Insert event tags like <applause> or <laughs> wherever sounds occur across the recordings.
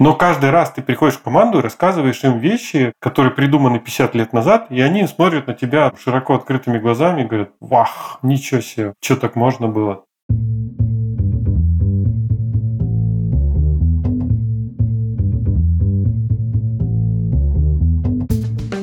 Но каждый раз ты приходишь в команду и рассказываешь им вещи, которые придуманы 50 лет назад, и они смотрят на тебя широко открытыми глазами и говорят, вах, ничего себе, что так можно было?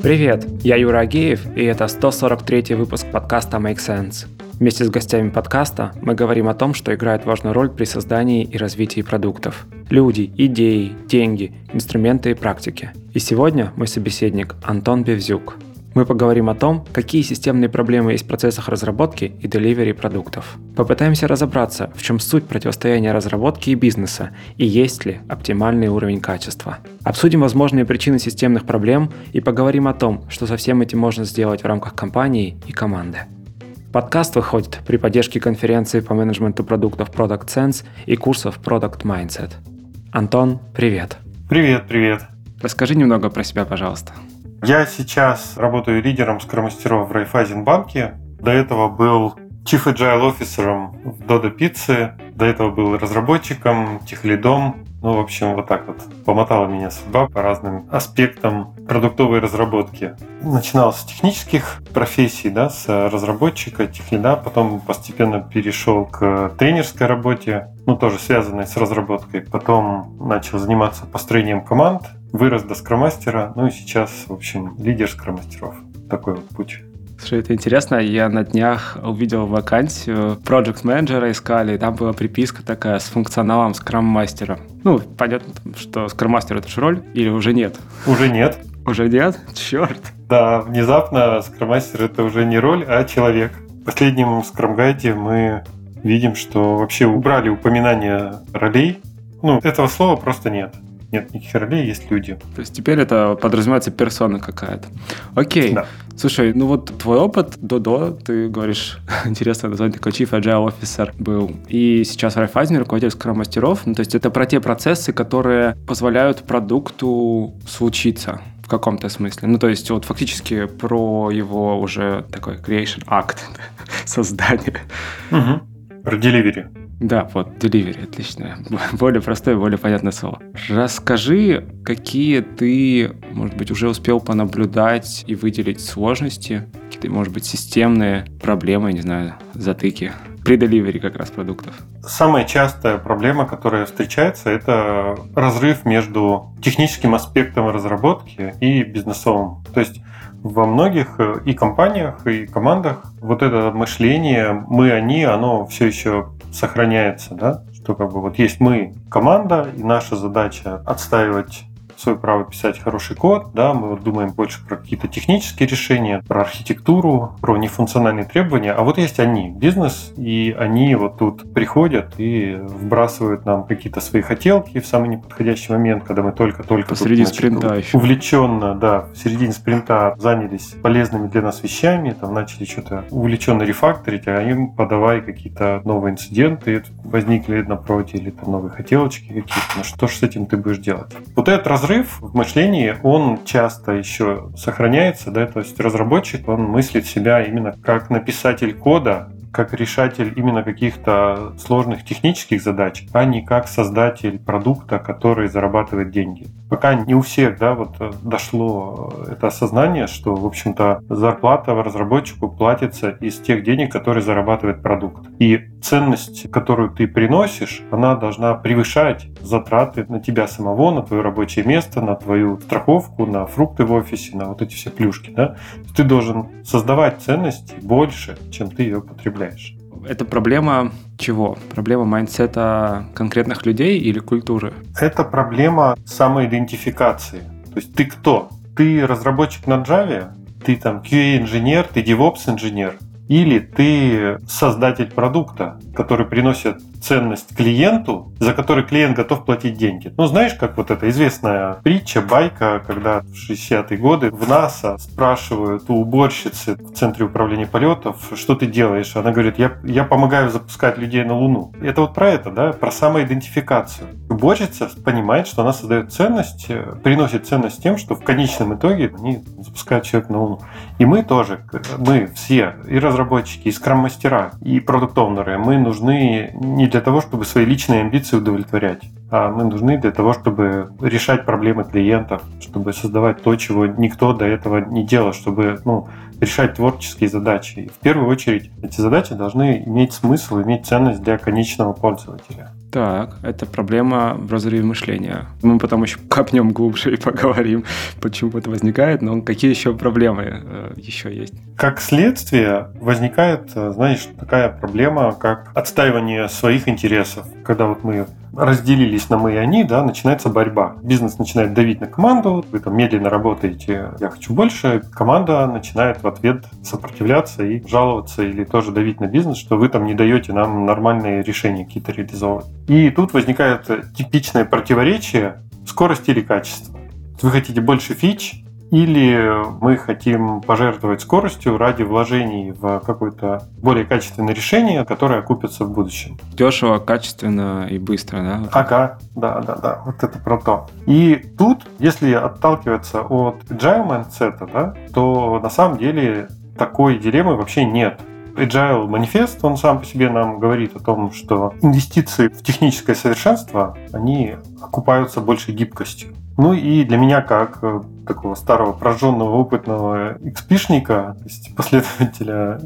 Привет, я Юра Агеев, и это 143 выпуск подкаста Make Sense. Вместе с гостями подкаста мы говорим о том, что играет важную роль при создании и развитии продуктов. Люди, идеи, деньги, инструменты и практики. И сегодня мой собеседник Антон Бевзюк. Мы поговорим о том, какие системные проблемы есть в процессах разработки и деливери продуктов. Попытаемся разобраться, в чем суть противостояния разработки и бизнеса, и есть ли оптимальный уровень качества. Обсудим возможные причины системных проблем и поговорим о том, что со всем этим можно сделать в рамках компании и команды. Подкаст выходит при поддержке конференции по менеджменту продуктов Product Sense и курсов Product Mindset. Антон, привет. Привет, привет. Расскажи немного про себя, пожалуйста. Я сейчас работаю лидером скромастеров в Райфайзенбанке. До этого был Chief Agile Officer в Dodo Pizza. До этого был разработчиком, техлидом, ну, в общем, вот так вот помотала меня судьба по разным аспектам продуктовой разработки. Начинал с технических профессий, да, с разработчика, техлида, потом постепенно перешел к тренерской работе, ну, тоже связанной с разработкой. Потом начал заниматься построением команд, вырос до скромастера, ну и сейчас, в общем, лидер скромастеров. Такой вот путь. Слушай, это интересно. Я на днях увидел вакансию Project менеджера искали, и там была приписка такая с функционалом скрам-мастера. Ну, понятно, что скрам-мастер это же роль, или уже нет? Уже нет. Уже нет? Черт. Да, внезапно скрам-мастер это уже не роль, а человек. В последнем скрам-гайде мы видим, что вообще убрали упоминание ролей. Ну, этого слова просто нет нет никаких ролей, есть люди. То есть теперь это подразумевается персона какая-то. Окей. Да. Слушай, ну вот твой опыт до-до, ты говоришь, <laughs> интересное название, такой Chief Agile Officer был. И сейчас Райфайзен руководитель скрам-мастеров. Ну, то есть это про те процессы, которые позволяют продукту случиться в каком-то смысле. Ну, то есть вот фактически про его уже такой creation act, <laughs> создание. Угу. Про delivery. Да, вот, delivery, отлично. <laughs> Более простое, более понятное слово. Расскажи, какие ты, может быть, уже успел понаблюдать и выделить сложности, какие-то, может быть, системные проблемы, не знаю, затыки при деливере как раз продуктов? Самая частая проблема, которая встречается, это разрыв между техническим аспектом разработки и бизнесовым. То есть во многих э, и компаниях, и командах. Вот это мышление «мы, они», оно все еще сохраняется, да, что как бы вот есть мы, команда, и наша задача отстаивать свое право писать хороший код, да, мы вот думаем больше про какие-то технические решения, про архитектуру, про нефункциональные требования, а вот есть они, бизнес, и они вот тут приходят и вбрасывают нам какие-то свои хотелки в самый неподходящий момент, когда мы только-только посреди тут, значит, спринта еще. увлеченно, да, в середине спринта занялись полезными для нас вещами, там начали что-то увлеченно рефакторить, а им подавай какие-то новые инциденты возникли на проводе или там новые хотелочки какие-то, ну что же с этим ты будешь делать? Вот этот разрыв разрыв в мышлении, он часто еще сохраняется, да, то есть разработчик, он мыслит себя именно как написатель кода, как решатель именно каких-то сложных технических задач, а не как создатель продукта, который зарабатывает деньги. Пока не у всех да, вот э, дошло это осознание, что, в общем-то, зарплата разработчику платится из тех денег, которые зарабатывает продукт. И ценность, которую ты приносишь, она должна превышать затраты на тебя самого, на твое рабочее место, на твою страховку, на фрукты в офисе, на вот эти все плюшки. Да? Ты должен создавать ценность больше, чем ты ее потребляешь. Это проблема чего? Проблема майндсета конкретных людей или культуры? Это проблема самоидентификации. То есть ты кто? Ты разработчик на Java? Ты там QA-инженер, ты DevOps-инженер? Или ты создатель продукта, который приносит ценность клиенту, за который клиент готов платить деньги. Ну, знаешь, как вот эта известная притча, байка, когда в 60-е годы в НАСА спрашивают у уборщицы в Центре управления полетов, что ты делаешь? Она говорит, я, я помогаю запускать людей на Луну. Это вот про это, да, про самоидентификацию. уборщица понимает, что она создает ценность, э, приносит ценность тем, что в конечном итоге они запускают человек на Луну. И мы тоже, мы все, и разработчики, и скрам-мастера, и продукт-оунеры, мы нужны не для того, чтобы свои личные амбиции удовлетворять, а мы нужны для того, чтобы решать проблемы клиентов, чтобы создавать то, чего никто до этого не делал, чтобы ну, решать творческие задачи. В первую очередь эти задачи должны иметь смысл, иметь ценность для конечного пользователя. Так, это проблема в разрыве мышления. Мы потом еще копнем глубже и поговорим, почему это возникает, но какие еще проблемы э, еще есть? Как следствие возникает, э, знаешь, такая проблема, как отстаивание своих интересов. Когда вот мы разделились на мы и они, да, начинается борьба. Бизнес начинает давить на команду, вы там медленно работаете, я хочу больше, команда начинает в ответ сопротивляться и жаловаться или тоже давить на бизнес, что вы там не даете нам нормальные решения какие-то реализовывать. И тут возникает типичное противоречие скорости или качества. Вы хотите больше фич, или мы хотим пожертвовать скоростью ради вложений в какое-то более качественное решение, которое окупится в будущем. Дешево, качественно и быстро, да? Ага, да, да, да, вот это про то. И тут, если отталкиваться от agile mindset, да, то на самом деле такой дилеммы вообще нет. Agile манифест, он сам по себе нам говорит о том, что инвестиции в техническое совершенство, они окупаются большей гибкостью. Ну и для меня, как э, такого старого, прожженного, опытного экспишника, то есть <laughs> последователя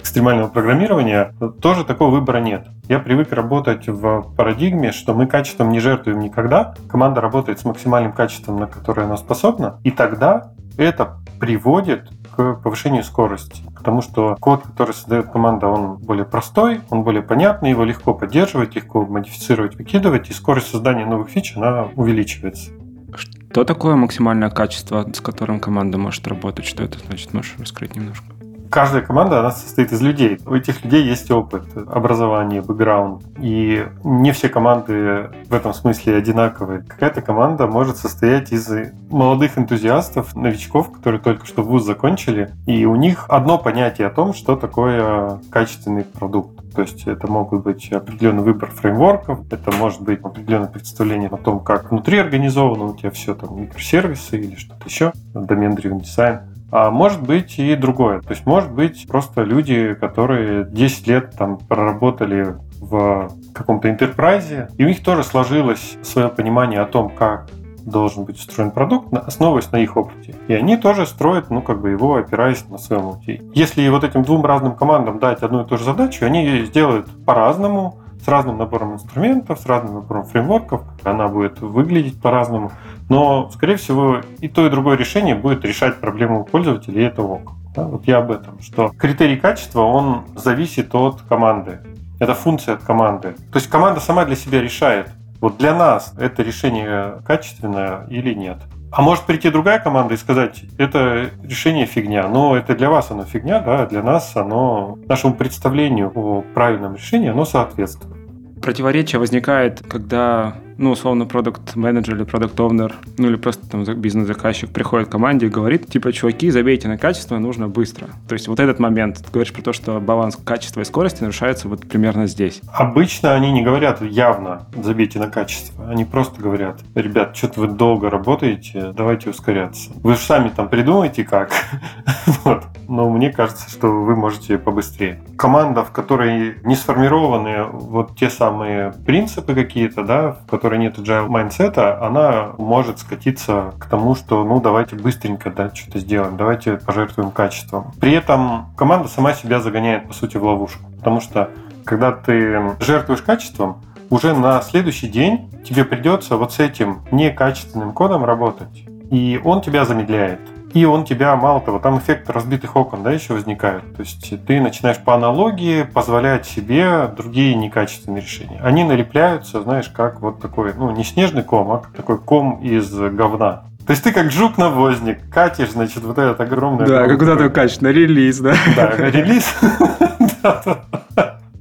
экстремального программирования, тоже такого выбора нет. Я привык работать в парадигме, что мы качеством не жертвуем никогда. Команда работает с максимальным качеством, на которое она способна. И тогда это приводит к повышению скорости. Потому что код, который создает команда, он более простой, он более понятный, его легко поддерживать, легко модифицировать, выкидывать, и скорость создания новых фич, она увеличивается. Что такое максимальное качество, с которым команда может работать? Что это значит? Можешь раскрыть немножко? каждая команда, она состоит из людей. У этих людей есть опыт, образование, бэкграунд. И не все команды в этом смысле одинаковые. Какая-то команда может состоять из молодых энтузиастов, новичков, которые только что вуз закончили, и у них одно понятие о том, что такое качественный продукт. То есть это могут быть определенный выбор фреймворков, это может быть определенное представление о том, как внутри организовано у тебя все, там, микросервисы или что-то еще, домен-дривен дизайн. А может быть и другое. То есть может быть просто люди, которые 10 лет там проработали в каком-то интерпрайзе, и у них тоже сложилось свое понимание о том, как должен быть устроен продукт, основываясь на их опыте. И они тоже строят, ну, как бы его опираясь на своем опыте. Если вот этим двум разным командам дать одну и ту же задачу, они ее сделают по-разному, с разным набором инструментов, с разным набором фреймворков. Она будет выглядеть по-разному. Но, скорее всего, и то, и другое решение будет решать проблему пользователя, и это ок. Да, вот я об этом, что критерий качества, он зависит от команды. Это функция от команды. То есть команда сама для себя решает, вот для нас это решение качественное или нет. А может прийти другая команда и сказать, это решение фигня, но это для вас оно фигня, да, а для нас оно, нашему представлению о правильном решении, оно соответствует. Противоречие возникает, когда ну, условно, product manager или product owner ну, или просто там бизнес-заказчик приходит к команде и говорит, типа, чуваки, забейте на качество, нужно быстро. То есть вот этот момент, ты говоришь про то, что баланс качества и скорости нарушается вот примерно здесь. Обычно они не говорят явно, забейте на качество. Они просто говорят, ребят, что-то вы долго работаете, давайте ускоряться. Вы же сами там придумайте как. <laughs> вот. Но мне кажется, что вы можете побыстрее. Команда, в которой не сформированы вот те самые принципы какие-то, да, в которой нет agile майндсета, она может скатиться к тому, что ну давайте быстренько да, что-то сделаем, давайте пожертвуем качеством. При этом команда сама себя загоняет по сути в ловушку, потому что когда ты жертвуешь качеством, уже на следующий день тебе придется вот с этим некачественным кодом работать. И он тебя замедляет. И он тебя, мало того, там эффект разбитых окон, да, еще возникает. То есть ты начинаешь по аналогии позволять себе другие некачественные решения. Они налепляются, знаешь, как вот такой, ну, не снежный ком, а такой ком из говна. То есть ты как жук-навозник катишь, значит, вот этот огромный... Да, как куда ты катишь, на релиз, да? Да, релиз.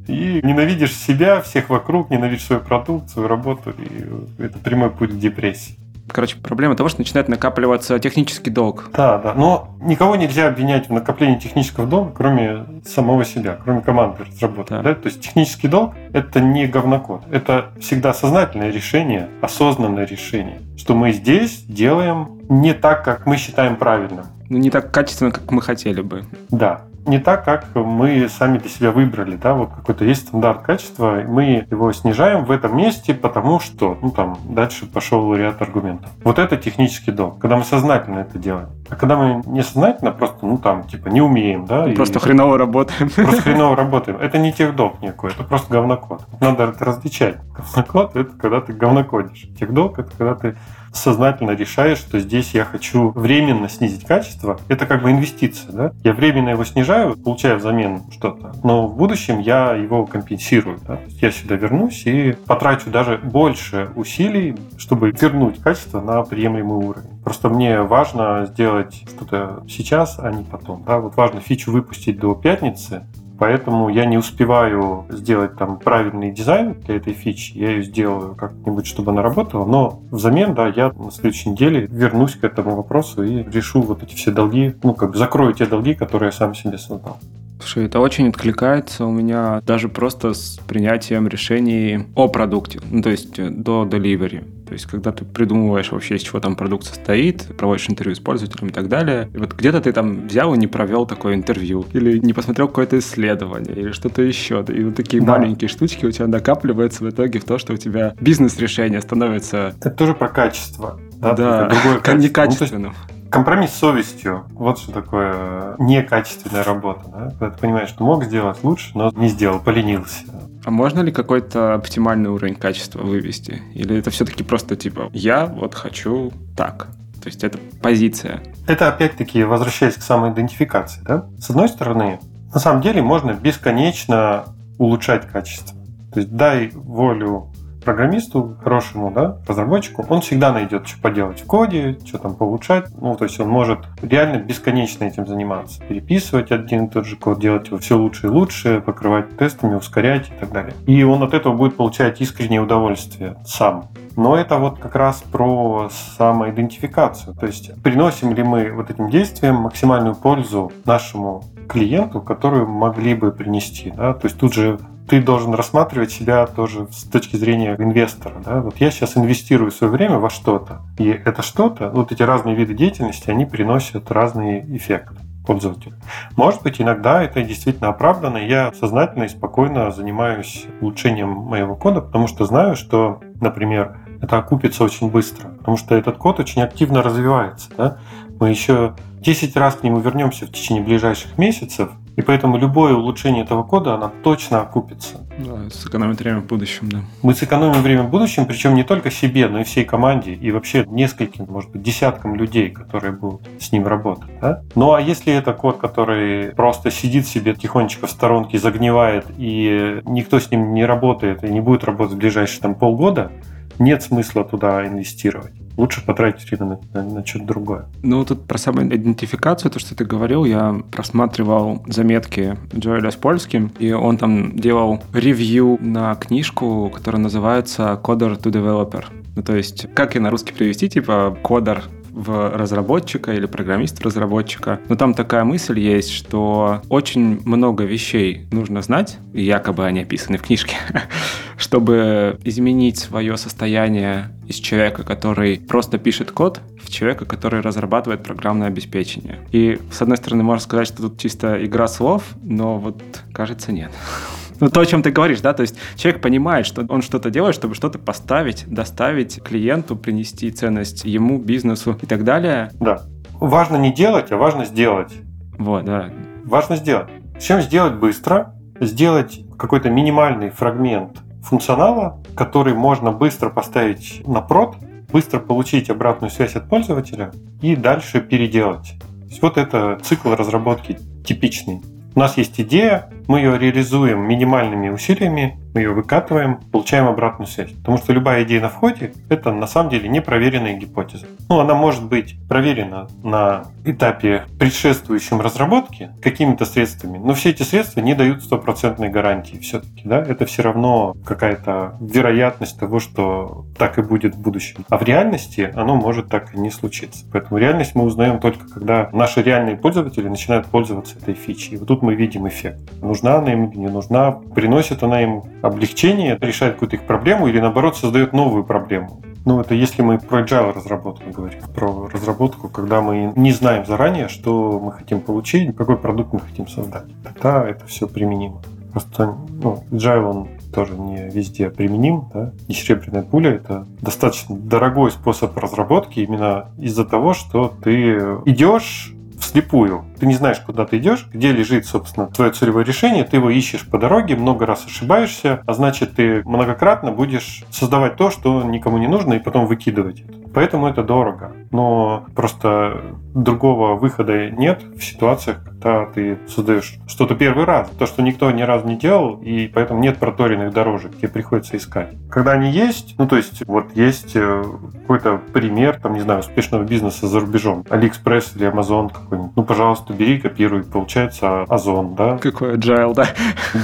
И ненавидишь себя, всех вокруг, ненавидишь свою продукцию, работу, и это прямой путь к депрессии. Короче, проблема того, что начинает накапливаться технический долг. Да, да. Но никого нельзя обвинять в накоплении технического долга, кроме самого себя, кроме команды разработки. Да. Да? То есть технический долг – это не говнокод. Это всегда сознательное решение, осознанное решение, что мы здесь делаем не так, как мы считаем правильным. Ну, не так качественно, как мы хотели бы. Да не так, как мы сами для себя выбрали, да, вот какой-то есть стандарт качества, мы его снижаем в этом месте, потому что, ну там, дальше пошел ряд аргументов. Вот это технический долг, когда мы сознательно это делаем. А когда мы несознательно просто, ну там, типа, не умеем, да. Просто и, хреново работаем. Просто хреново <laughs> работаем. Это не техдолг никакой, это просто говнокод. Надо это различать. Говнокод – это когда ты говнокодишь. Техдолг – это когда ты сознательно решаешь, что здесь я хочу временно снизить качество, это как бы инвестиция. Да? Я временно его снижаю, получаю взамен что-то, но в будущем я его компенсирую. Да? Я сюда вернусь и потрачу даже больше усилий, чтобы вернуть качество на приемлемый уровень. Просто мне важно сделать что-то сейчас, а не потом. Да? Вот важно фичу выпустить до пятницы, поэтому я не успеваю сделать там правильный дизайн для этой фичи. Я ее сделаю как-нибудь, чтобы она работала, но взамен, да, я на следующей неделе вернусь к этому вопросу и решу вот эти все долги, ну, как бы закрою те долги, которые я сам себе создал. Слушай, это очень откликается у меня даже просто с принятием решений о продукте, ну, то есть э, до delivery. То есть, когда ты придумываешь вообще, из чего там продукт состоит, проводишь интервью с пользователем и так далее, и вот где-то ты там взял и не провел такое интервью, или не посмотрел какое-то исследование, или что-то еще. И вот такие да. маленькие штучки у тебя накапливаются в итоге в то, что у тебя бизнес-решение становится... Это тоже про качество. Да, да. <laughs> некачественным. Ну, Компромисс с совестью. Вот что такое некачественная работа. Да? Когда ты понимаешь, что мог сделать лучше, но не сделал, поленился. А можно ли какой-то оптимальный уровень качества вывести? Или это все-таки просто типа «я вот хочу так»? То есть это позиция. Это опять-таки возвращаясь к самоидентификации. Да? С одной стороны, на самом деле можно бесконечно улучшать качество. То есть дай волю программисту, хорошему, да, разработчику, он всегда найдет, что поделать в коде, что там получать. Ну, то есть он может реально бесконечно этим заниматься. Переписывать один и тот же код, делать его все лучше и лучше, покрывать тестами, ускорять и так далее. И он от этого будет получать искреннее удовольствие сам. Но это вот как раз про самоидентификацию. То есть приносим ли мы вот этим действием максимальную пользу нашему клиенту, которую могли бы принести. Да? То есть тут же ты должен рассматривать себя тоже с точки зрения инвестора. Да? Вот я сейчас инвестирую свое время во что-то, и это что-то, вот эти разные виды деятельности, они приносят разные эффекты пользователю. Может быть, иногда это действительно оправдано, я сознательно и спокойно занимаюсь улучшением моего кода, потому что знаю, что, например, это окупится очень быстро, потому что этот код очень активно развивается. Да? Мы еще 10 раз к нему вернемся в течение ближайших месяцев, и поэтому любое улучшение этого кода, оно точно окупится. Да, сэкономит время в будущем, да. Мы сэкономим время в будущем, причем не только себе, но и всей команде, и вообще нескольким, может быть, десяткам людей, которые будут с ним работать. Да? Ну а если это код, который просто сидит себе тихонечко в сторонке, загнивает, и никто с ним не работает и не будет работать в ближайшие там полгода, нет смысла туда инвестировать лучше потратить время на, на, на что-то другое. Ну, тут про самоидентификацию, то, что ты говорил, я просматривал заметки Джоэля с польским, и он там делал ревью на книжку, которая называется «Coder to Developer». Ну, то есть, как и на русский перевести, типа, кодер в разработчика или программист-разработчика. Но там такая мысль есть, что очень много вещей нужно знать, и якобы они описаны в книжке, <laughs> чтобы изменить свое состояние из человека, который просто пишет код, в человека, который разрабатывает программное обеспечение. И, с одной стороны, можно сказать, что тут чисто игра слов, но вот, кажется, нет. <laughs> Ну, то, о чем ты говоришь, да, то есть человек понимает, что он что-то делает, чтобы что-то поставить, доставить клиенту, принести ценность ему, бизнесу и так далее. Да. Важно не делать, а важно сделать. Вот, да. Важно сделать. Чем сделать быстро, сделать какой-то минимальный фрагмент функционала, который можно быстро поставить на прод, быстро получить обратную связь от пользователя и дальше переделать. То есть вот это цикл разработки типичный. У нас есть идея, мы ее реализуем минимальными усилиями, мы ее выкатываем, получаем обратную связь. Потому что любая идея на входе – это на самом деле непроверенная гипотеза. Ну, она может быть проверена на этапе предшествующем разработке какими-то средствами, но все эти средства не дают стопроцентной гарантии все-таки. Да? Это все равно какая-то вероятность того, что так и будет в будущем. А в реальности оно может так и не случиться. Поэтому реальность мы узнаем только, когда наши реальные пользователи начинают пользоваться этой фичей. И вот тут мы видим эффект. Нужна она им не нужна, приносит она им облегчение, решает какую-то их проблему или наоборот создает новую проблему. Ну, это если мы про agile разработку говорим, про разработку, когда мы не знаем заранее, что мы хотим получить, какой продукт мы хотим создать. Тогда это все применимо. Просто ну, agile, он тоже не везде применим. Да? И серебряная пуля – это достаточно дорогой способ разработки именно из-за того, что ты идешь вслепую. Ты не знаешь, куда ты идешь, где лежит, собственно, твое целевое решение, ты его ищешь по дороге, много раз ошибаешься, а значит, ты многократно будешь создавать то, что никому не нужно, и потом выкидывать это. Поэтому это дорого. Но просто другого выхода нет в ситуациях, когда ты создаешь что-то первый раз. То, что никто ни разу не делал, и поэтому нет проторенных дорожек, тебе приходится искать. Когда они есть, ну то есть вот есть э, какой-то пример, там, не знаю, успешного бизнеса за рубежом. Алиэкспресс или Amazon какой-нибудь. Ну, пожалуйста, бери, копируй. Получается Озон, да? Какой agile, да?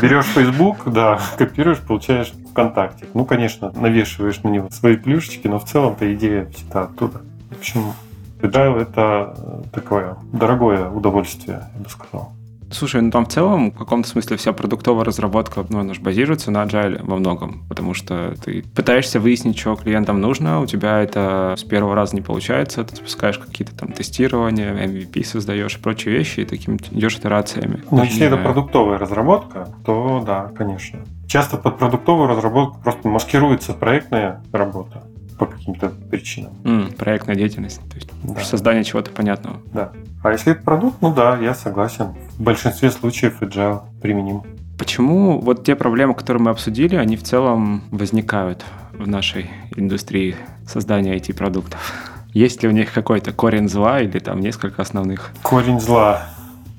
Берешь Facebook, да, <laughs> копируешь, получаешь ВКонтакте. Ну, конечно, навешиваешь на него свои плюшечки, но в целом-то идея всегда оттуда. В общем, agile — это такое дорогое удовольствие, я бы сказал. Слушай, ну там в целом, в каком-то смысле вся продуктовая разработка, ну, она же базируется на agile во многом, потому что ты пытаешься выяснить, что клиентам нужно, у тебя это с первого раза не получается, ты запускаешь какие-то там тестирования, MVP создаешь и прочие вещи, и таким идешь итерациями. Ну, если это продуктовая разработка, то да, конечно. Часто под продуктовую разработку просто маскируется проектная работа по каким-то причинам. Mm, проектная деятельность, то есть да. создание чего-то понятного. Да. А если это продукт, ну да, я согласен. В большинстве случаев agile применим. Почему вот те проблемы, которые мы обсудили, они в целом возникают в нашей индустрии создания IT-продуктов? Есть ли у них какой-то корень зла или там несколько основных? Корень зла.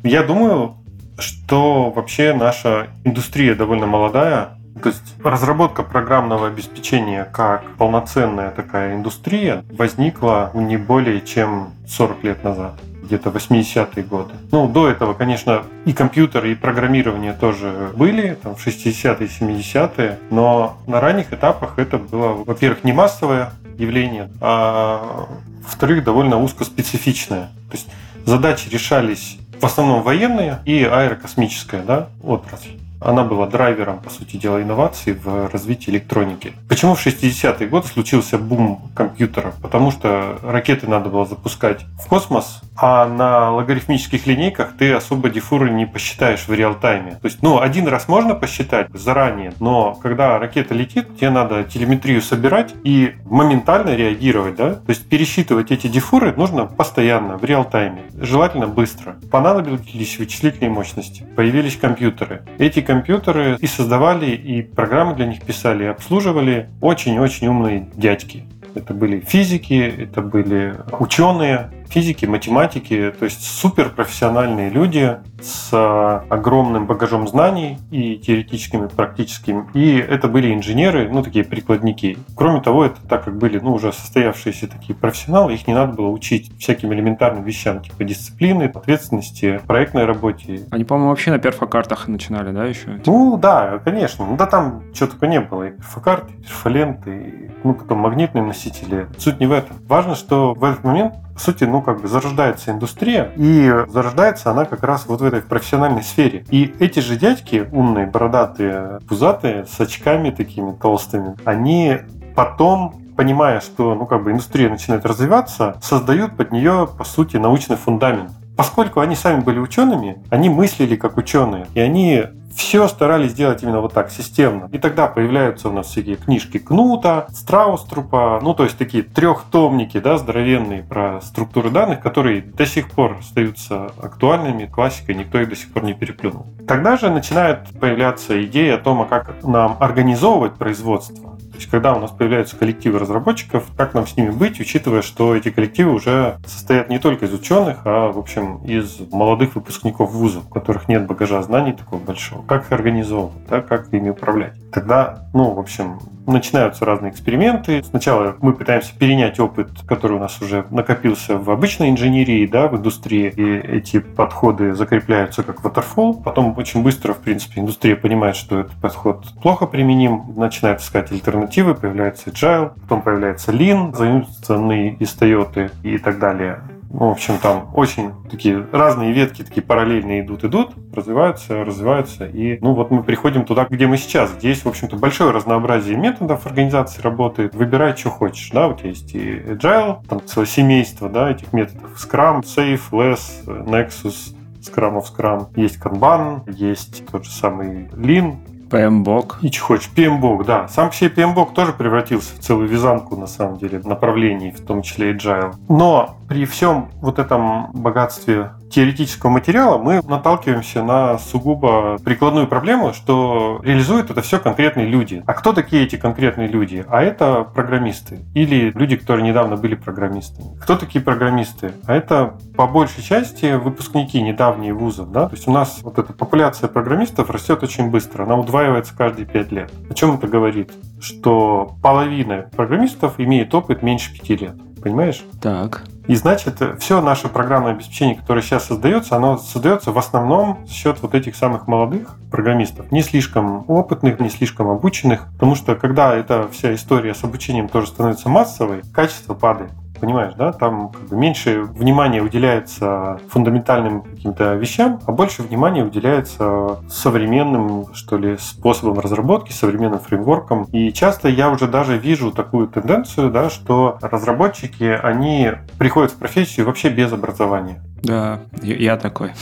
Я думаю, что вообще наша индустрия довольно молодая, то есть разработка программного обеспечения как полноценная такая индустрия возникла не более чем 40 лет назад где-то 80-е годы. Ну, до этого, конечно, и компьютеры, и программирование тоже были, там, в 60-е, 70-е, но на ранних этапах это было, во-первых, не массовое явление, а во-вторых, довольно узкоспецифичное. То есть задачи решались в основном военные и аэрокосмическая да, отрасль она была драйвером, по сути дела, инноваций в развитии электроники. Почему в 60-е годы случился бум компьютеров? Потому что ракеты надо было запускать в космос, а на логарифмических линейках ты особо дифуры не посчитаешь в реал-тайме. То есть, ну, один раз можно посчитать заранее, но когда ракета летит, тебе надо телеметрию собирать и моментально реагировать, да? То есть пересчитывать эти дифуры нужно постоянно, в реал-тайме, желательно быстро. Понадобились вычислительные мощности, появились компьютеры. Эти компьютеры и создавали, и программы для них писали, и обслуживали очень-очень умные дядьки. Это были физики, это были ученые, физики, математики, то есть суперпрофессиональные люди с а, огромным багажом знаний и теоретическим, и практическим. И это были инженеры, ну, такие прикладники. Кроме того, это так как были, ну, уже состоявшиеся такие профессионалы, их не надо было учить всяким элементарным вещам, типа дисциплины, ответственности, проектной работе. Они, по-моему, вообще на перфокартах начинали, да, еще? Ну, да, конечно. Ну, да там что только не было. И перфокарты, и перфоленты, и, ну, потом магнитные носители. Суть не в этом. Важно, что в этот момент по сути, ну, как бы зарождается индустрия, и зарождается она как раз вот в этой профессиональной сфере. И эти же дядьки, умные, бородатые, пузатые, с очками такими толстыми, они потом понимая, что ну, как бы индустрия начинает развиваться, создают под нее, по сути, научный фундамент. Поскольку они сами были учеными, они мыслили как ученые, и они все старались сделать именно вот так, системно. И тогда появляются у нас всякие книжки Кнута, Страуструпа, ну то есть такие трехтомники, да, здоровенные про структуры данных, которые до сих пор остаются актуальными, классикой, никто их до сих пор не переплюнул. Тогда же начинает появляться идея о том, а как нам организовывать производство. То есть, когда у нас появляются коллективы разработчиков, как нам с ними быть, учитывая, что эти коллективы уже состоят не только из ученых, а, в общем, из молодых выпускников вузов, у которых нет багажа знаний такого большого. Как их организовывать, да, как ими управлять. Тогда, ну, в общем, начинаются разные эксперименты. Сначала мы пытаемся перенять опыт, который у нас уже накопился в обычной инженерии, да, в индустрии, и эти подходы закрепляются как waterfall. Потом очень быстро, в принципе, индустрия понимает, что этот подход плохо применим, начинает искать альтернативы, появляется agile, потом появляется lean, заимствованный из Toyota и так далее. Ну, в общем, там очень такие разные ветки, такие параллельные идут-идут, развиваются, развиваются. И, ну, вот мы приходим туда, где мы сейчас, где есть, в общем-то, большое разнообразие методов организации работы. Выбирай, что хочешь, да, вот есть и Agile, там целое семейство, да, этих методов. Scrum, Safe, Less, Nexus, Scrum of Scrum. Есть Kanban, есть тот же самый Lean, PMBOK. И хочешь, PMBOK, да. Сам по себе PMBOK тоже превратился в целую вязанку, на самом деле, направлений, в том числе Agile. Но при всем вот этом богатстве теоретического материала мы наталкиваемся на сугубо прикладную проблему, что реализуют это все конкретные люди. А кто такие эти конкретные люди? А это программисты. Или люди, которые недавно были программистами. Кто такие программисты? А это по большей части выпускники недавние вузов. Да? То есть у нас вот эта популяция программистов растет очень быстро. Она удваивается каждые пять лет. О чем это говорит? Что половина программистов имеет опыт меньше пяти лет. Понимаешь? Так. И значит, все наше программное обеспечение, которое сейчас создается, оно создается в основном за счет вот этих самых молодых программистов, не слишком опытных, не слишком обученных, потому что когда эта вся история с обучением тоже становится массовой, качество падает. Понимаешь, да? Там как бы меньше внимания уделяется фундаментальным каким-то вещам, а больше внимания уделяется современным, что ли, способам разработки, современным фреймворкам. И часто я уже даже вижу такую тенденцию, да, что разработчики, они приходят в профессию вообще без образования. Да, я такой.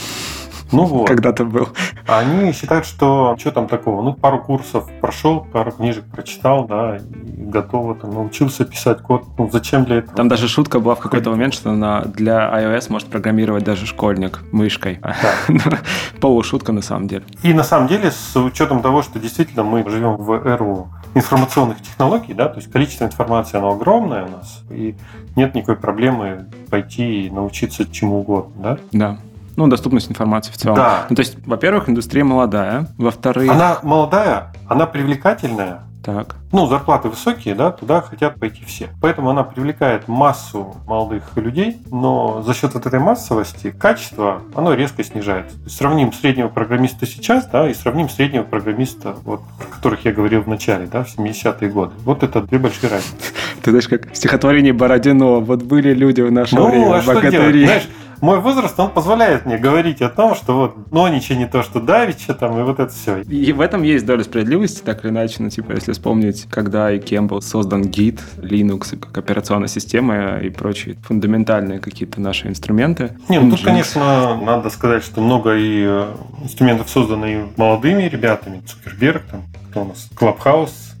Ну <laughs> вот. Когда-то был. Они считают, что что там такого? Ну, пару курсов прошел, пару книжек прочитал, да, и готово там научился писать код. Ну, зачем для этого? Там даже шутка была в какой-то момент, что на, для iOS может программировать даже школьник мышкой. Да. <laughs> Полушутка на самом деле. И на самом деле, с учетом того, что действительно мы живем в эру информационных технологий, да, то есть количество информации, оно огромное у нас, и нет никакой проблемы пойти и научиться чему угодно, да? Да ну, доступность информации в целом. Да. Ну, то есть, во-первых, индустрия молодая, во-вторых... Она молодая, она привлекательная, так. Ну, зарплаты высокие, да, туда хотят пойти все. Поэтому она привлекает массу молодых людей, но за счет вот этой массовости качество, оно резко снижается. Сравним среднего программиста сейчас, да, и сравним среднего программиста, вот, про которых я говорил в начале, да, в 70-е годы. Вот это две большие разницы. Ты знаешь, как стихотворение Бородино, вот были люди в наше ну, время, а что делать? Знаешь, мой возраст, он позволяет мне говорить о том, что вот Нонича не то, что Давича там, и вот это все. И в этом есть доля справедливости, так или иначе, ну, типа, если вспомнить, когда и кем был создан Git, Linux, как операционная система и прочие фундаментальные какие-то наши инструменты. Не, ну тут, конечно, надо сказать, что много и э, инструментов созданы и молодыми ребятами, Цукерберг, там, кто у нас, Clubhouse,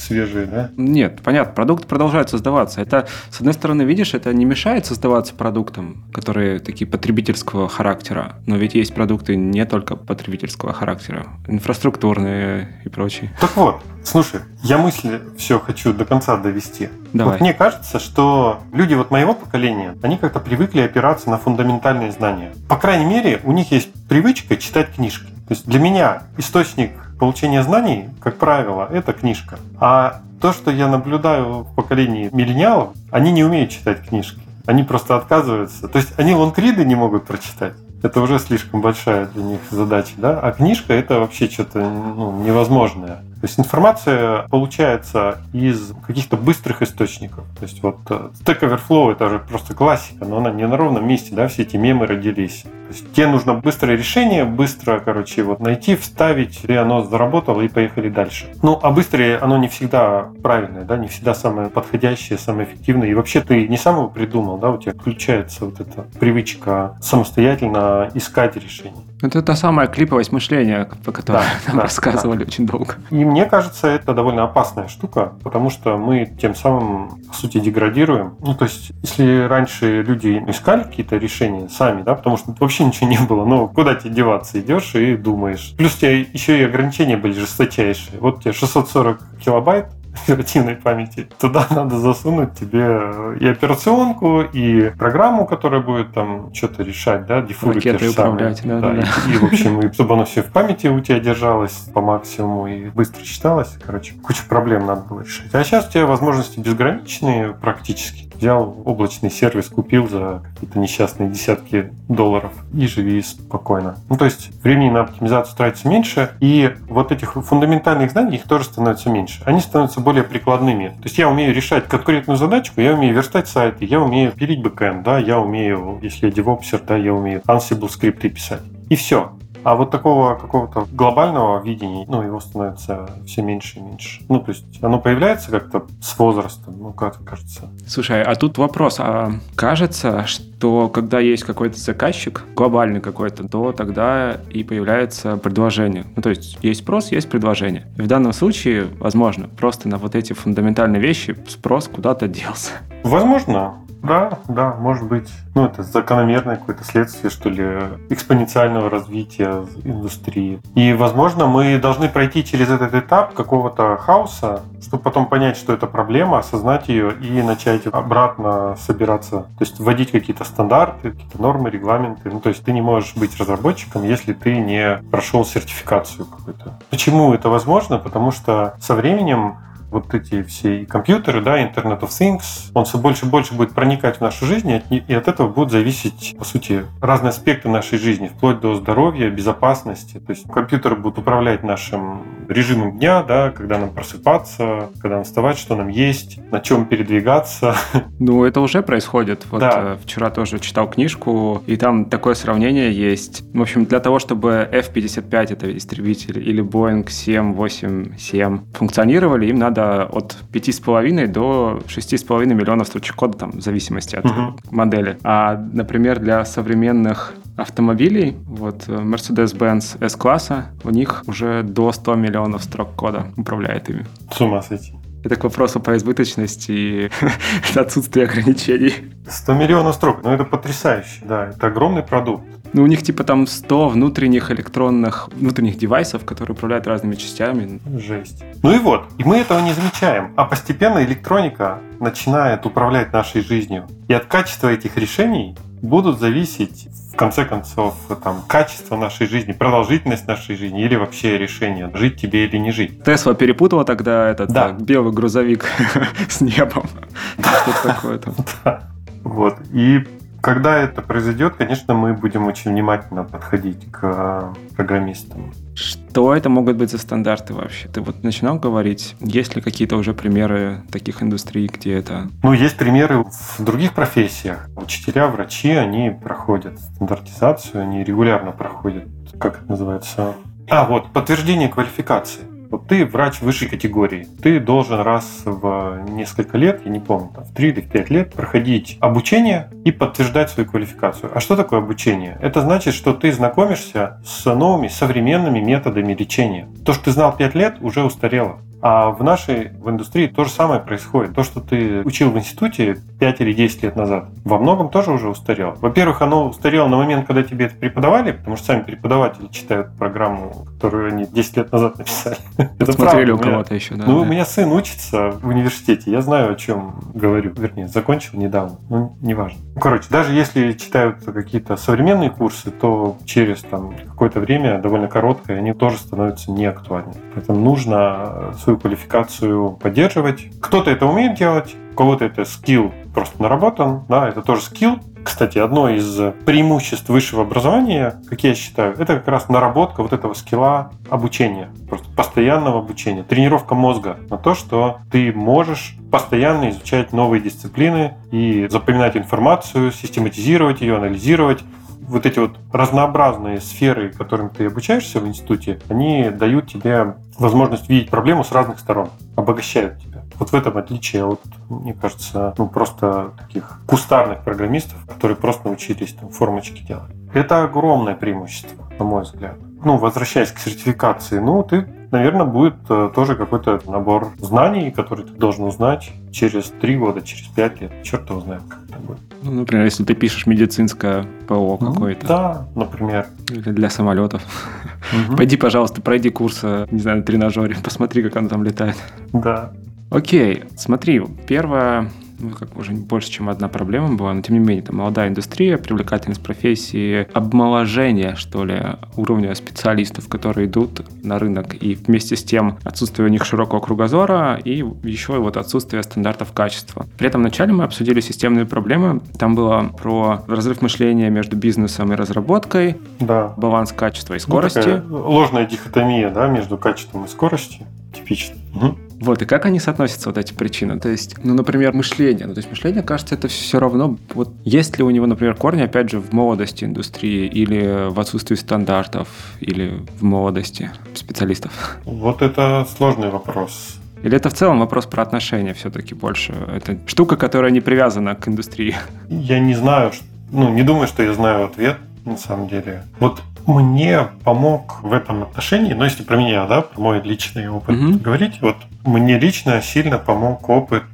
свежие, да? Нет, понятно, продукты продолжают создаваться. Это, с одной стороны, видишь, это не мешает создаваться продуктам, которые такие потребительского характера. Но ведь есть продукты не только потребительского характера, инфраструктурные и прочие. Так вот, слушай, я мысли все хочу до конца довести. Давай. Вот мне кажется, что люди вот моего поколения, они как-то привыкли опираться на фундаментальные знания. По крайней мере, у них есть привычка читать книжки. То есть для меня источник получения знаний, как правило, это книжка. А то, что я наблюдаю в поколении миллениалов, они не умеют читать книжки. Они просто отказываются. То есть они лонгриды не могут прочитать. Это уже слишком большая для них задача, да? А книжка это вообще что-то ну, невозможное. То есть информация получается из каких-то быстрых источников. То есть вот э, Stack Overflow это же просто классика, но она не на ровном месте, да, все эти мемы родились. То есть тебе нужно быстрое решение, быстро, короче, вот найти, вставить, и оно заработало, и поехали дальше. Ну, а быстрее оно не всегда правильное, да, не всегда самое подходящее, самое эффективное. И вообще ты не сам его придумал, да, у тебя включается вот эта привычка самостоятельно искать решение. Это та самая клиповость мышления, по которой да, <laughs> нам да, рассказывали да. очень долго. И мне кажется, это довольно опасная штука, потому что мы тем самым, по сути, деградируем. Ну, то есть, если раньше люди искали какие-то решения сами, да, потому что вообще ничего не было, ну, куда тебе деваться? Идешь и думаешь. Плюс у тебя еще и ограничения были жесточайшие. Вот у тебя 640 килобайт, оперативной памяти. Туда надо засунуть тебе и операционку, и программу, которая будет там что-то решать, да, дефолты те же управлять, да, да, да. И, и, в общем, и, чтобы оно все в памяти у тебя держалось по максимуму и быстро читалось. Короче, кучу проблем надо было решить. А сейчас у тебя возможности безграничные практически взял облачный сервис, купил за какие-то несчастные десятки долларов и живи спокойно. Ну, то есть времени на оптимизацию тратится меньше, и вот этих фундаментальных знаний их тоже становится меньше. Они становятся более прикладными. То есть я умею решать конкретную задачку, я умею верстать сайты, я умею пилить бэкэнд, да, я умею, если я девопсер, да, я умею Ansible скрипты писать. И все. А вот такого какого-то глобального видения, ну, его становится все меньше и меньше. Ну, то есть оно появляется как-то с возрастом, ну, как кажется. Слушай, а тут вопрос. А кажется, что когда есть какой-то заказчик, глобальный какой-то, то тогда и появляется предложение. Ну, то есть есть спрос, есть предложение. И в данном случае, возможно, просто на вот эти фундаментальные вещи спрос куда-то делся. Возможно, да, да, может быть. Ну, это закономерное какое-то следствие, что ли, экспоненциального развития индустрии. И, возможно, мы должны пройти через этот этап какого-то хаоса, чтобы потом понять, что это проблема, осознать ее и начать обратно собираться. То есть вводить какие-то стандарты, какие-то нормы, регламенты. Ну, то есть ты не можешь быть разработчиком, если ты не прошел сертификацию какую-то. Почему это возможно? Потому что со временем вот эти все компьютеры, да, Internet of Things, он все больше и больше будет проникать в нашу жизнь, и от этого будут зависеть, по сути, разные аспекты нашей жизни, вплоть до здоровья, безопасности. То есть компьютеры будут управлять нашим режимом дня, да, когда нам просыпаться, когда нам вставать, что нам есть, на чем передвигаться. <laughs> Ну, это уже происходит. Вот да. Э, вчера тоже читал книжку, и там такое сравнение есть. В общем, для того, чтобы F-55, это истребитель, или Boeing 787 функционировали, им надо это от 5,5 до 6,5 миллионов строчек кода, там, в зависимости от угу. модели. А, например, для современных автомобилей, вот э, Mercedes-Benz S-класса, у них уже до 100 миллионов строк кода управляет ими. С ума сойти. Это к вопросу про избыточность и <laughs> отсутствие ограничений. 100 миллионов строк, ну это потрясающе, да, это огромный продукт. Ну, у них типа там 100 внутренних электронных, внутренних девайсов, которые управляют разными частями. Жесть. Ну и вот, и мы этого не замечаем. А постепенно электроника начинает управлять нашей жизнью. И от качества этих решений будут зависеть, в конце концов, там, качество нашей жизни, продолжительность нашей жизни или вообще решение, жить тебе или не жить. Тесла перепутала тогда этот да. так, белый грузовик <laughs> с небом. Что такое там. <laughs> Вот. И когда это произойдет, конечно, мы будем очень внимательно подходить к э, программистам. Что это могут быть за стандарты вообще? Ты вот начинал говорить, есть ли какие-то уже примеры таких индустрий, где это? Ну, есть примеры в других профессиях. Учителя, врачи, они проходят стандартизацию, они регулярно проходят, как это называется? А, вот, подтверждение квалификации. Ты врач высшей категории. Ты должен раз в несколько лет, я не помню, там, в 3 или в 5 лет проходить обучение и подтверждать свою квалификацию. А что такое обучение? Это значит, что ты знакомишься с новыми современными методами лечения. То, что ты знал 5 лет, уже устарело. А в нашей в индустрии то же самое происходит. То, что ты учил в институте 5 или 10 лет назад, во многом тоже уже устарело. Во-первых, оно устарело на момент, когда тебе это преподавали, потому что сами преподаватели читают программу, которую они 10 лет назад написали. <laughs> Это Смотрели у кого-то еще, да. Ну, у меня сын учится в университете, я знаю, о чем говорю. Вернее, закончил недавно, ну, неважно. Ну, короче, даже если читают какие-то современные курсы, то через там какое-то время, довольно короткое, они тоже становятся неактуальны. Поэтому нужно свою квалификацию поддерживать. Кто-то это умеет делать, у кого-то это скилл просто наработан, да, это тоже скилл. Кстати, одно из преимуществ высшего образования, как я считаю, это как раз наработка вот этого скилла обучения, просто постоянного обучения, тренировка мозга на то, что ты можешь постоянно изучать новые дисциплины и запоминать информацию, систематизировать ее, анализировать, вот эти вот разнообразные сферы, которым ты обучаешься в институте, они дают тебе возможность видеть проблему с разных сторон, обогащают тебя. Вот в этом отличие от, мне кажется, ну просто таких кустарных программистов, которые просто научились там формочки делать. Это огромное преимущество, на мой взгляд. Ну, возвращаясь к сертификации, ну, ты наверное, будет э, тоже какой-то набор знаний, которые ты должен узнать через три года, через пять лет. Черт его знает, как это будет. Ну, например, если ты пишешь медицинское ПО ну, какое-то. Да, например. Или для самолетов. Угу. Пойди, пожалуйста, пройди курс, э, не знаю, на тренажере, посмотри, как оно там летает. Да. Окей, смотри, первое, ну, как уже больше, чем одна проблема была, но тем не менее, там молодая индустрия, привлекательность профессии, обмоложение, что ли, уровня специалистов, которые идут на рынок, и вместе с тем отсутствие у них широкого кругозора и еще вот отсутствие стандартов качества. При этом вначале мы обсудили системные проблемы. Там было про разрыв мышления между бизнесом и разработкой, Да. баланс качества и Ну, скорости. такая ложная дихотомия, да, между качеством и скоростью. Типично. Мгм. Вот, и как они соотносятся, вот эти причины? То есть, ну, например, мышление. Ну, то есть мышление, кажется, это все равно... Вот есть ли у него, например, корни, опять же, в молодости индустрии или в отсутствии стандартов, или в молодости специалистов? Вот это сложный вопрос. Или это в целом вопрос про отношения все-таки больше? Это штука, которая не привязана к индустрии. Я не знаю, ну, не думаю, что я знаю ответ, на самом деле. Вот мне помог в этом отношении, ну, если про меня, да, про мой личный опыт Мгм. говорить, вот мне лично сильно помог опыт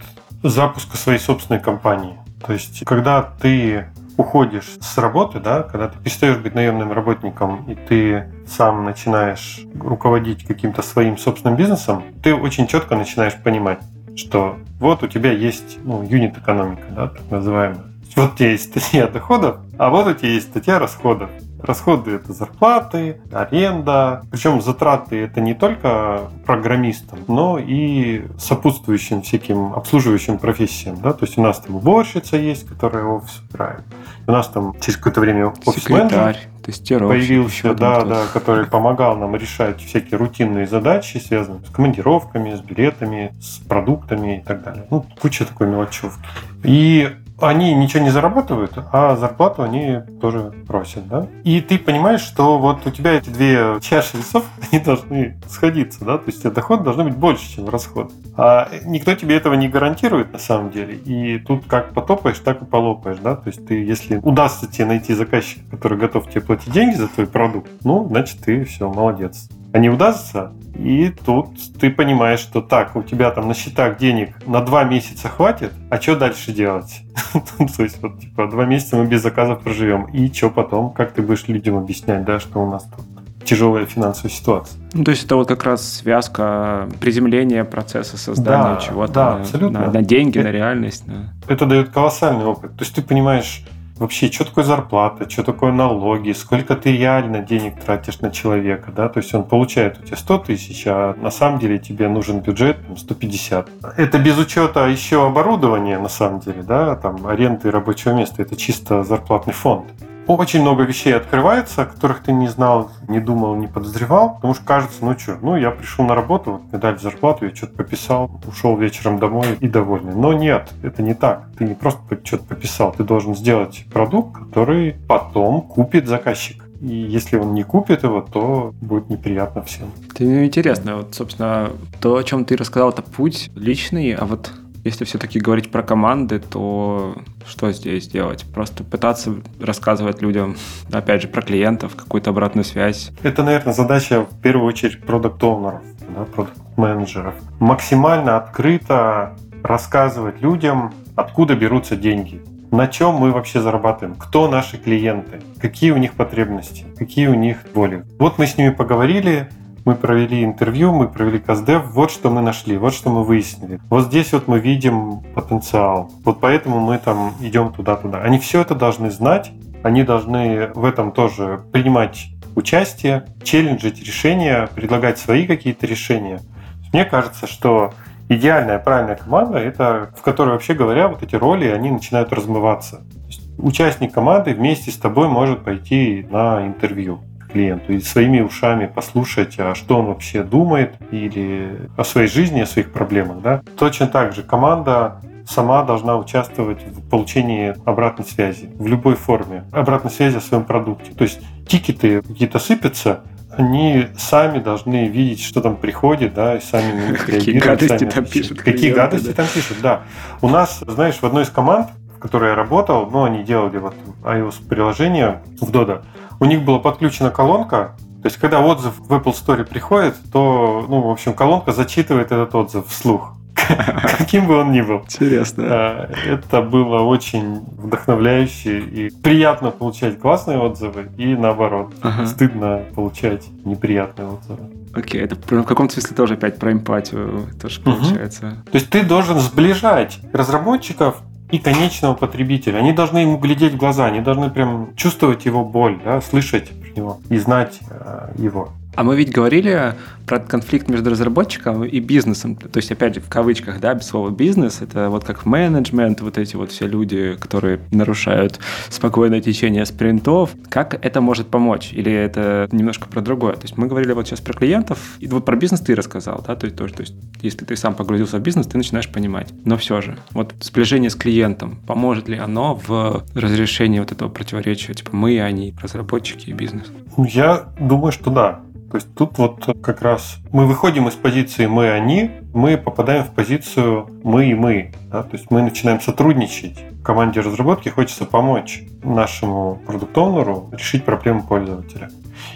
запуска своей собственной компании. То есть, когда ты уходишь с работы, да, когда ты перестаешь быть наемным работником, и ты сам начинаешь руководить каким-то своим собственным бизнесом, ты очень четко начинаешь понимать, что вот у тебя есть ну, юнит экономика, да, так называемая. Вот у тебя есть статья доходов, а вот у тебя есть статья расходов. Расходы это зарплаты, аренда. Причем затраты это не только программистам, но и сопутствующим всяким обслуживающим профессиям. Да? То есть у нас там уборщица есть, которая офис убирает. У нас там через какое-то время офис-менеджер тестировщик. появился, да, да, который помогал нам решать всякие рутинные задачи, связанные с командировками, с билетами, с продуктами и так далее. Ну, куча такой мелочевки. И они ничего не зарабатывают, а зарплату они тоже просят, да? И ты понимаешь, что вот у тебя эти две чаши весов, <laughs> они должны сходиться, да? То есть доход должен быть больше, чем расход. А никто тебе этого не гарантирует на самом деле. И тут как потопаешь, так и полопаешь, да? То есть ты, если удастся тебе найти заказчика, который готов тебе платить деньги за твой продукт, ну, значит, ты все, молодец. А не удастся, и тут ты понимаешь, что так, у тебя там на счетах денег на два месяца хватит, а что дальше делать? <laughs> То есть вот типа два месяца мы без заказов проживем, и что потом? Как ты будешь людям объяснять, да, что у нас тут тяжелая финансовая ситуация? Ну, то есть это вот как раз связка приземления процесса создания Да, чего-то да, на, абсолютно. на- на деньги, Это- на реальность. на- Это дает колоссальный опыт. То есть ты понимаешь вообще, что такое зарплата, что такое налоги, сколько ты реально денег тратишь на человека, да, то есть он получает у тебя 100 тысяч, а на самом деле тебе нужен бюджет там, 150. Это без учета еще оборудования, на самом деле, да, там аренды рабочего места, это чисто зарплатный фонд. Очень много вещей открывается, о которых ты не знал, не думал, не подозревал, потому что кажется, ну что, ну я пришел на работу, вот мне дали зарплату, я что-то пописал, ушел вечером домой и довольный. Но нет, это не так. Ты не просто что-то пописал, ты должен сделать продукт, который потом купит заказчик. И если он не купит его, то будет неприятно всем. Это интересно. Вот, собственно, то, о чем ты рассказал, это путь личный, а вот если все-таки говорить про команды, то что здесь делать? Просто пытаться рассказывать людям, опять же, про клиентов, какую-то обратную связь. Это, наверное, задача в первую очередь продукт-оунеров, да, продукт-менеджеров. Максимально открыто рассказывать людям, откуда берутся деньги, на чем мы вообще зарабатываем, кто наши клиенты, какие у них потребности, какие у них боли. Вот мы с ними поговорили, мы провели интервью, мы провели КСДФ, вот что мы нашли, вот что мы выяснили. Вот здесь вот мы видим потенциал, вот поэтому мы там идем туда-туда. Они все это должны знать, они должны в этом тоже принимать участие, челленджить решения, предлагать свои какие-то решения. Мне кажется, что идеальная, правильная команда, это в которой, вообще говоря, вот эти роли, они начинают размываться. Участник команды вместе с тобой может пойти на интервью клиенту и своими ушами послушать, а что он вообще думает или о своей жизни, о своих проблемах. Да? Точно так же команда сама должна участвовать в получении обратной связи в любой форме, обратной связи о своем продукте. То есть тикеты какие-то сыпятся, они сами должны видеть, что там приходит, да, и сами на них <laughs> Какие гадости сами там пишут Какие клиенты, гадости да. там пишут, да. У нас, знаешь, в одной из команд, в которой я работал, ну, они делали вот iOS-приложение в Dodo, у них была подключена колонка, то есть, когда отзыв в Apple Store приходит, то, ну, в общем, колонка зачитывает этот отзыв вслух. <laughs> Каким бы он ни был. Интересно. А, Это было очень вдохновляюще и приятно получать классные отзывы и наоборот. Ага. Стыдно получать неприятные отзывы. Окей, это в каком-то смысле тоже опять про эмпатию тоже получается. То есть ты должен сближать разработчиков и конечного потребителя. Они должны ему глядеть в глаза, они должны прям чувствовать его боль, да, слышать про него и знать э, его. А мы ведь говорили про конфликт между разработчиком и бизнесом. То есть, опять же, в кавычках, да, без слова бизнес, это вот как менеджмент, вот эти вот все люди, которые нарушают спокойное течение спринтов. Как это может помочь? Или это немножко про другое? То есть мы говорили вот сейчас про клиентов, и вот про бизнес ты рассказал, да, то есть, то, то есть если ты сам погрузился в бизнес, ты начинаешь понимать. Но все же, вот сближение с клиентом, поможет ли оно в разрешении вот этого противоречия, типа мы и они, разработчики и бизнес? Я думаю, что да. То есть тут вот как раз мы выходим из позиции мы-они, мы попадаем в позицию мы и мы. Да? То есть мы начинаем сотрудничать. Команде разработки хочется помочь нашему продукт-оунеру решить проблему пользователя.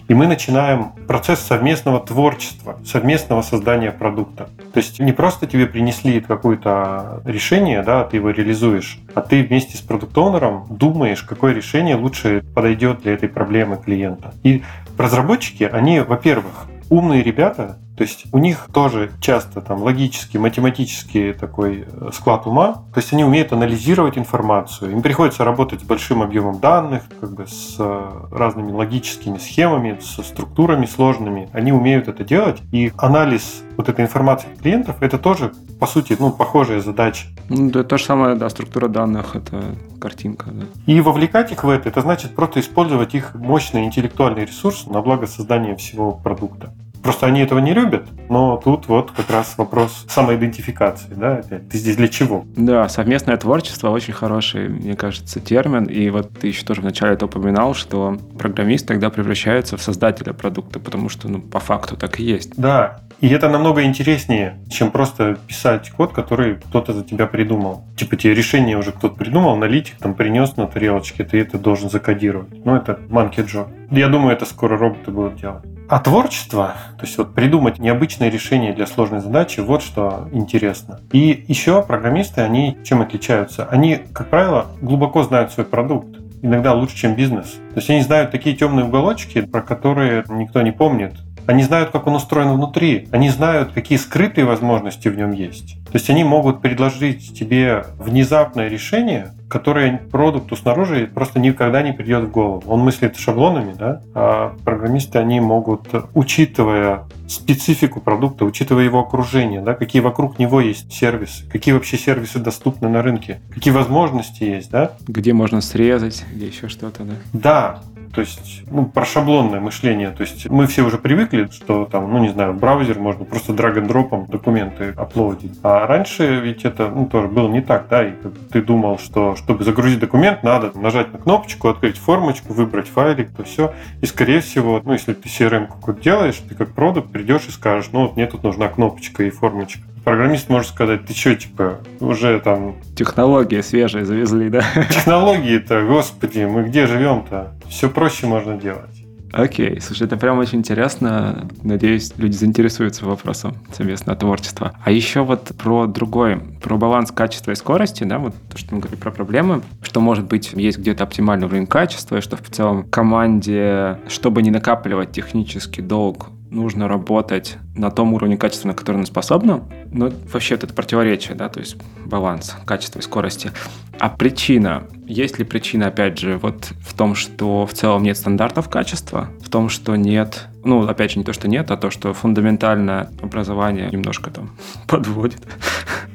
И мы начинаем процесс совместного творчества, совместного создания продукта. То есть не просто тебе принесли какое-то решение, да, ты его реализуешь, а ты вместе с продукт-оунером думаешь, какое решение лучше подойдет для этой проблемы клиента. И разработчики, они, во-первых, умные ребята, то есть у них тоже часто там логический, математический такой э, склад ума. То есть они умеют анализировать информацию. Им приходится работать с большим объемом данных, как бы с э, разными логическими схемами, со структурами сложными. Они умеют это делать. И анализ вот этой информации клиентов, это тоже, по сути, ну, похожая задача. Ну, это то же самое, да, структура данных, это картинка. Да. И вовлекать их в это, это значит просто использовать их мощный интеллектуальный ресурс на благо создания всего продукта. Просто они этого не любят, но тут вот как раз вопрос самоидентификации, да, опять. Ты здесь для чего? Да, совместное творчество очень хороший, мне кажется, термин. И вот ты еще тоже вначале это упоминал, что программист тогда превращается в создателя продукта, потому что, ну, по факту так и есть. Да, и это намного интереснее, чем просто писать код, который кто-то за тебя придумал. Типа тебе решение уже кто-то придумал, аналитик там принес на тарелочке, ты это должен закодировать. Ну, это monkey job. Я думаю, это скоро роботы будут делать. А творчество, то есть вот придумать необычное решение для сложной задачи, вот что интересно. И еще программисты, они чем отличаются? Они, как правило, глубоко знают свой продукт иногда лучше, чем бизнес. То есть они знают такие темные уголочки, про которые никто не помнит. Они знают, как он устроен внутри. Они знают, какие скрытые возможности в нем есть. То есть они могут предложить тебе внезапное решение, которое продукту снаружи просто никогда не придет в голову. Он мыслит шаблонами, да, а программисты, они могут, учитывая специфику продукта, учитывая его окружение, да, какие вокруг него есть сервисы, какие вообще сервисы доступны на рынке, какие возможности есть, да. Где можно срезать, где еще что-то, да. Да, то есть, ну, про шаблонное мышление. То есть мы все уже привыкли, что там, ну, не знаю, в браузер можно просто драг-н-дропом документы аплодить. А раньше ведь это, ну, тоже было не так, да, и ты думал, что чтобы загрузить документ, надо нажать на кнопочку, открыть формочку, выбрать файлик, то все. И, скорее всего, ну, если ты CRM какой-то делаешь, ты как продукт придешь и скажешь, ну, вот мне тут нужна кнопочка и формочка программист может сказать, ты что, типа, уже там... Технологии свежие завезли, да? Технологии-то, господи, мы где живем-то? Все проще можно делать. Окей, слушай, это прям очень интересно. Надеюсь, люди заинтересуются вопросом совместного творчества. А еще вот про другое, про баланс качества и скорости, да, вот то, что мы говорили про проблемы, что, может быть, есть где-то оптимальный уровень качества, и что в целом команде, чтобы не накапливать технический долг, нужно работать на том уровне качества, на который она способна. Но вообще это противоречие, да, то есть баланс качества и скорости. А причина, есть ли причина, опять же, вот в том, что в целом нет стандартов качества, в том, что нет, ну, опять же, не то, что нет, а то, что фундаментальное образование немножко там <laughs> подводит.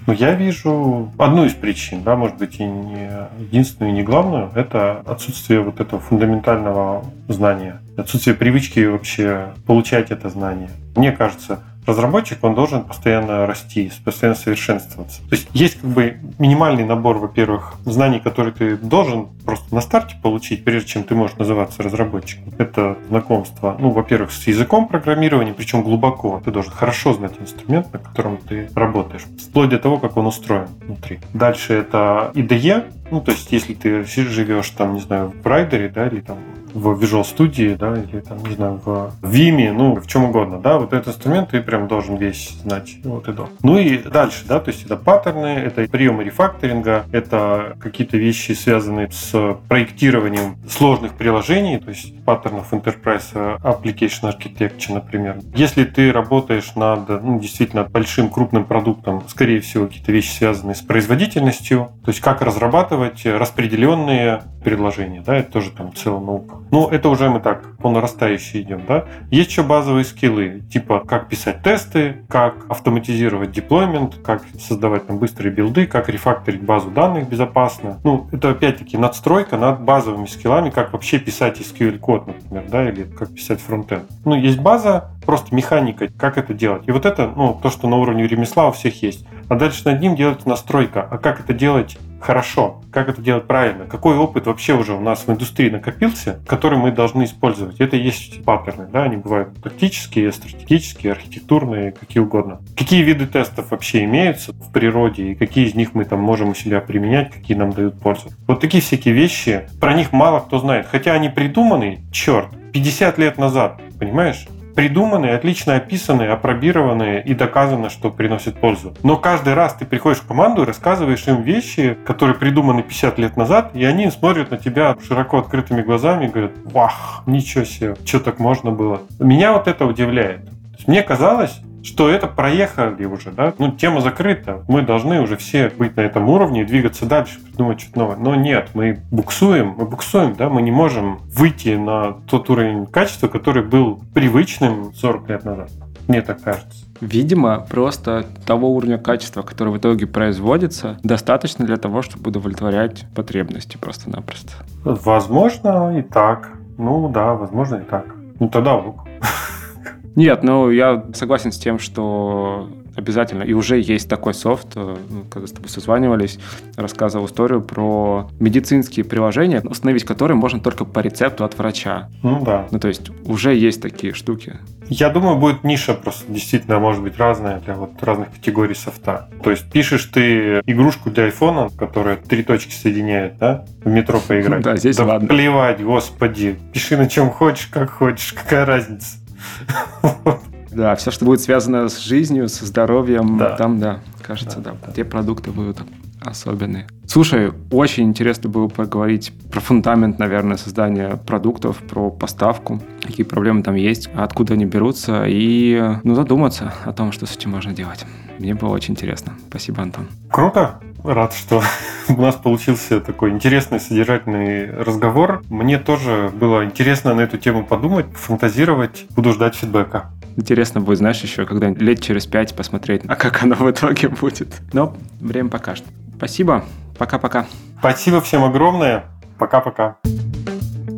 Ну, я вижу одну из причин, да, может быть, и не единственную, и не главную, это отсутствие вот этого фундаментального знания, отсутствие привычки вообще получать это знание. Мне кажется, разработчик, он должен постоянно расти, постоянно совершенствоваться. То есть есть как бы минимальный набор, во-первых, знаний, которые ты должен просто на старте получить, прежде чем ты можешь называться разработчиком. Это знакомство, ну, во-первых, с языком программирования, причем глубоко. Ты должен хорошо знать инструмент, на котором ты работаешь, вплоть до того, как он устроен внутри. Дальше это IDE, ну, то есть если ты живешь там, не знаю, в райдере, да, или там в Visual Studio, да, или там, не знаю, в Vime, ну, в чем угодно, да, вот этот инструмент ты прям должен весь знать вот и до. Ну и дальше, да, то есть это паттерны, это приемы рефакторинга, это какие-то вещи, связанные с проектированием сложных приложений, то есть паттернов Enterprise Application Architecture, например. Если ты работаешь над ну, действительно большим крупным продуктом, скорее всего, какие-то вещи связанные с производительностью, то есть как разрабатывать распределенные предложения, да, это тоже там целая наука. Ну, это уже мы так по нарастающей идем, да. Есть еще базовые скиллы, типа как писать тесты, как автоматизировать деплоймент, как создавать там быстрые билды, как рефакторить базу данных безопасно. Ну, это опять-таки надстройка над базовыми скиллами, как вообще писать SQL-код, например, да, или как писать фронтенд. Ну, есть база, просто механика, как это делать. И вот это, ну, то, что на уровне ремесла у всех есть. А дальше над ним делать настройка. А как это делать хорошо, как это делать правильно, какой опыт вообще уже у нас в индустрии накопился, который мы должны использовать. Это и есть паттерны, да, они бывают тактические, стратегические, архитектурные, какие угодно. Какие виды тестов вообще имеются в природе и какие из них мы там можем у себя применять, какие нам дают пользу. Вот такие всякие вещи, про них мало кто знает, хотя они придуманы, черт, 50 лет назад, понимаешь? Придуманные, отлично описанные, опробированные и доказано, что приносят пользу. Но каждый раз ты приходишь в команду и рассказываешь им вещи, которые придуманы 50 лет назад, и они смотрят на тебя широко открытыми глазами и говорят, вах, ничего себе, что так можно было. Меня вот это удивляет. Мне казалось, что это проехали уже, да, ну, тема закрыта, мы должны уже все быть на этом уровне и двигаться дальше, придумать что-то новое. Но нет, мы буксуем, мы буксуем, да, мы не можем выйти на тот уровень качества, который был привычным 40 лет назад. Мне так кажется. Видимо, просто того уровня качества, который в итоге производится, достаточно для того, чтобы удовлетворять потребности просто-напросто. Возможно и так. Ну да, возможно и так. Ну тогда ок. <laughs> Нет, ну я согласен с тем, что обязательно. И уже есть такой софт, э, ну, когда с тобой созванивались, рассказывал историю про медицинские приложения, установить которые можно только по рецепту от врача. Ну да. Ну то есть уже есть такие штуки. Я думаю, будет ниша просто действительно может быть разная для вот разных категорий софта. То есть пишешь ты игрушку для айфона, которая три точки соединяет, да, в метро поиграть. Да, здесь да ладно. плевать, господи. Пиши на чем хочешь, как хочешь, какая разница. <laughs> Да, все, что будет связано с жизнью, со здоровьем, да. там, да, кажется, да, да. Те продукты будут особенные. Слушай, очень интересно было поговорить про фундамент, наверное, создания продуктов, про поставку, какие проблемы там есть, откуда они берутся, и ну, задуматься о том, что с этим можно делать. Мне было очень интересно. Спасибо, Антон. Круто. Рад, что <laughs> у нас получился такой интересный, содержательный разговор. Мне тоже было интересно на эту тему подумать, фантазировать. Буду ждать фидбэка. Интересно будет, знаешь, еще когда лет через пять посмотреть, а <laughs> как оно в итоге будет. Но время покажет. Спасибо. Пока-пока. Спасибо всем огромное. Пока-пока.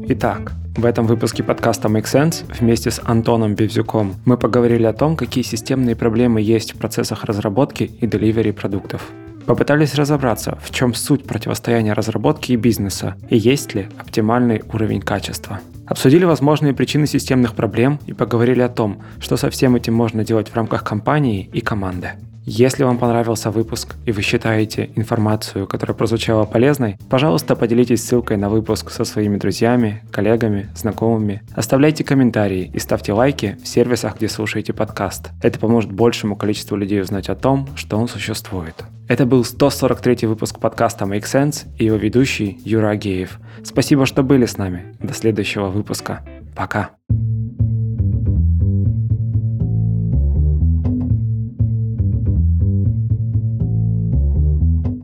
Итак, в этом выпуске подкаста Make Sense вместе с Антоном Бевзюком мы поговорили о том, какие системные проблемы есть в процессах разработки и деливери продуктов. Попытались разобраться, в чем суть противостояния разработки и бизнеса и есть ли оптимальный уровень качества. Обсудили возможные причины системных проблем и поговорили о том, что со всем этим можно делать в рамках компании и команды. Если вам понравился выпуск и вы считаете информацию, которая прозвучала полезной, пожалуйста, поделитесь ссылкой на выпуск со своими друзьями, коллегами, знакомыми. Оставляйте комментарии и ставьте лайки в сервисах, где слушаете подкаст. Это поможет большему количеству людей узнать о том, что он существует. Это был 143 выпуск подкаста Make Sense и его ведущий Юра Агеев. Спасибо, что были с нами. До следующего выпуска. Пока.